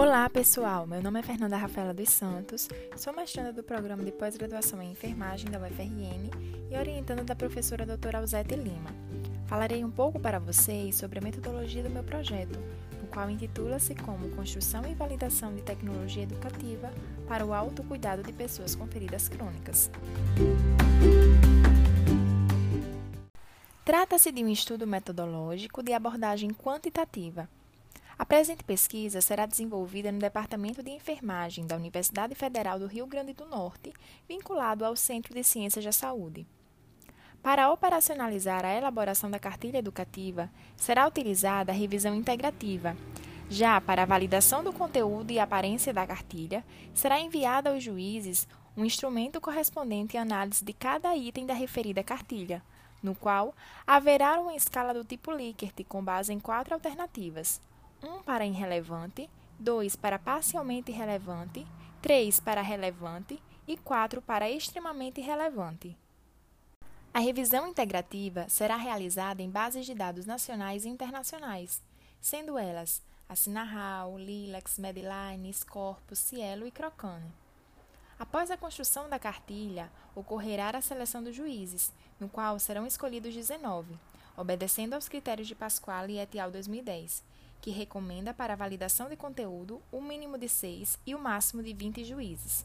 Olá, pessoal. Meu nome é Fernanda Rafaela dos Santos, sou mestranda do programa de pós-graduação em enfermagem da UFRN e orientanda da professora doutora Alzete Lima. Falarei um pouco para vocês sobre a metodologia do meu projeto, o qual intitula-se como Construção e Validação de Tecnologia Educativa para o Autocuidado de Pessoas com Feridas Crônicas. Trata-se de um estudo metodológico de abordagem quantitativa a presente pesquisa será desenvolvida no Departamento de Enfermagem da Universidade Federal do Rio Grande do Norte, vinculado ao Centro de Ciências da Saúde. Para operacionalizar a elaboração da cartilha educativa, será utilizada a revisão integrativa. Já para a validação do conteúdo e aparência da cartilha, será enviada aos juízes um instrumento correspondente à análise de cada item da referida cartilha, no qual haverá uma escala do tipo Likert com base em quatro alternativas: 1 para irrelevante, 2 para parcialmente relevante, 3 para relevante e 4 para extremamente relevante. A revisão integrativa será realizada em bases de dados nacionais e internacionais, sendo elas a Lilacs, Medline, Corpus, Cielo e Crocane. Após a construção da cartilha, ocorrerá a seleção dos juízes, no qual serão escolhidos 19, obedecendo aos critérios de Pasquale e et al. 2010, que recomenda para validação de conteúdo o mínimo de 6 e o máximo de 20 juízes.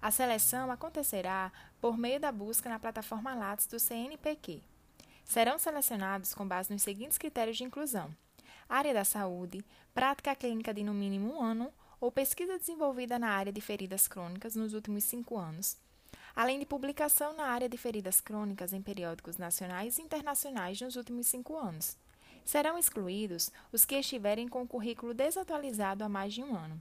A seleção acontecerá por meio da busca na plataforma Lattes do CNPq. Serão selecionados com base nos seguintes critérios de inclusão: área da saúde, prática clínica de no mínimo um ano ou pesquisa desenvolvida na área de feridas crônicas nos últimos cinco anos, além de publicação na área de feridas crônicas em periódicos nacionais e internacionais nos últimos cinco anos. Serão excluídos os que estiverem com o currículo desatualizado há mais de um ano.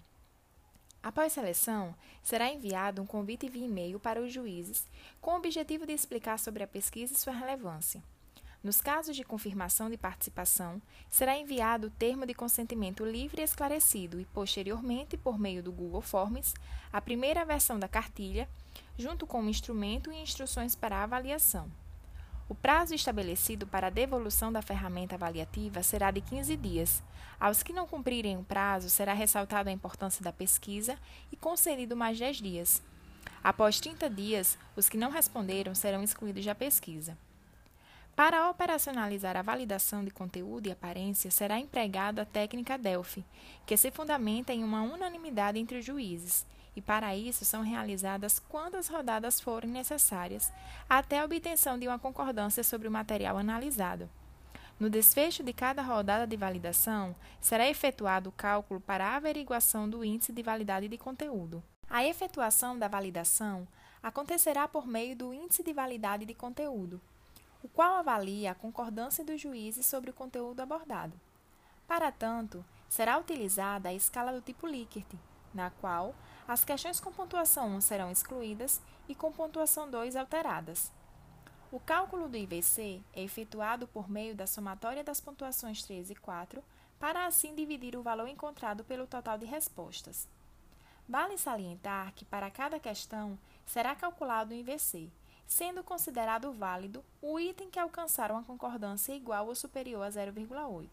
Após seleção, será enviado um convite via e-mail para os juízes com o objetivo de explicar sobre a pesquisa e sua relevância. Nos casos de confirmação de participação, será enviado o termo de consentimento livre e esclarecido e, posteriormente, por meio do Google Forms, a primeira versão da cartilha, junto com o instrumento e instruções para avaliação. O prazo estabelecido para a devolução da ferramenta avaliativa será de 15 dias. Aos que não cumprirem o prazo, será ressaltada a importância da pesquisa e concedido mais 10 dias. Após 30 dias, os que não responderam serão excluídos da pesquisa. Para operacionalizar a validação de conteúdo e aparência, será empregada a técnica Delphi, que se fundamenta em uma unanimidade entre os juízes e para isso são realizadas quantas rodadas forem necessárias, até a obtenção de uma concordância sobre o material analisado. No desfecho de cada rodada de validação, será efetuado o cálculo para a averiguação do índice de validade de conteúdo. A efetuação da validação acontecerá por meio do índice de validade de conteúdo, o qual avalia a concordância dos juízes sobre o conteúdo abordado. Para tanto, será utilizada a escala do tipo Likert, na qual as questões com pontuação 1 serão excluídas e com pontuação 2 alteradas. O cálculo do IVC é efetuado por meio da somatória das pontuações 3 e 4, para assim dividir o valor encontrado pelo total de respostas. Vale salientar que para cada questão será calculado o IVC, sendo considerado válido o item que alcançar uma concordância igual ou superior a 0,8.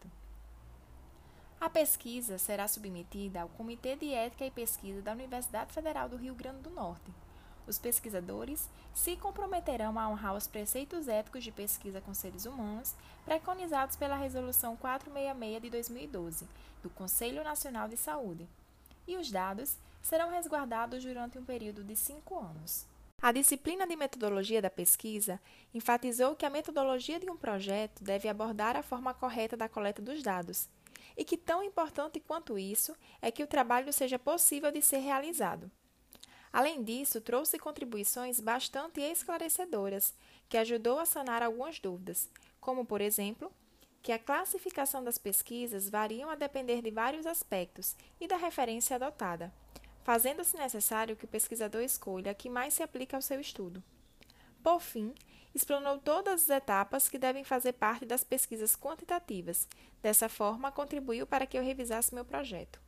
A pesquisa será submetida ao Comitê de Ética e Pesquisa da Universidade Federal do Rio Grande do Norte. Os pesquisadores se comprometerão a honrar os preceitos éticos de pesquisa com seres humanos preconizados pela Resolução 466 de 2012 do Conselho Nacional de Saúde, e os dados serão resguardados durante um período de cinco anos. A disciplina de metodologia da pesquisa enfatizou que a metodologia de um projeto deve abordar a forma correta da coleta dos dados e que tão importante quanto isso é que o trabalho seja possível de ser realizado. Além disso, trouxe contribuições bastante esclarecedoras, que ajudou a sanar algumas dúvidas, como, por exemplo, que a classificação das pesquisas variam a depender de vários aspectos e da referência adotada, fazendo-se necessário que o pesquisador escolha a que mais se aplica ao seu estudo. Por fim, explanou todas as etapas que devem fazer parte das pesquisas quantitativas. Dessa forma, contribuiu para que eu revisasse meu projeto.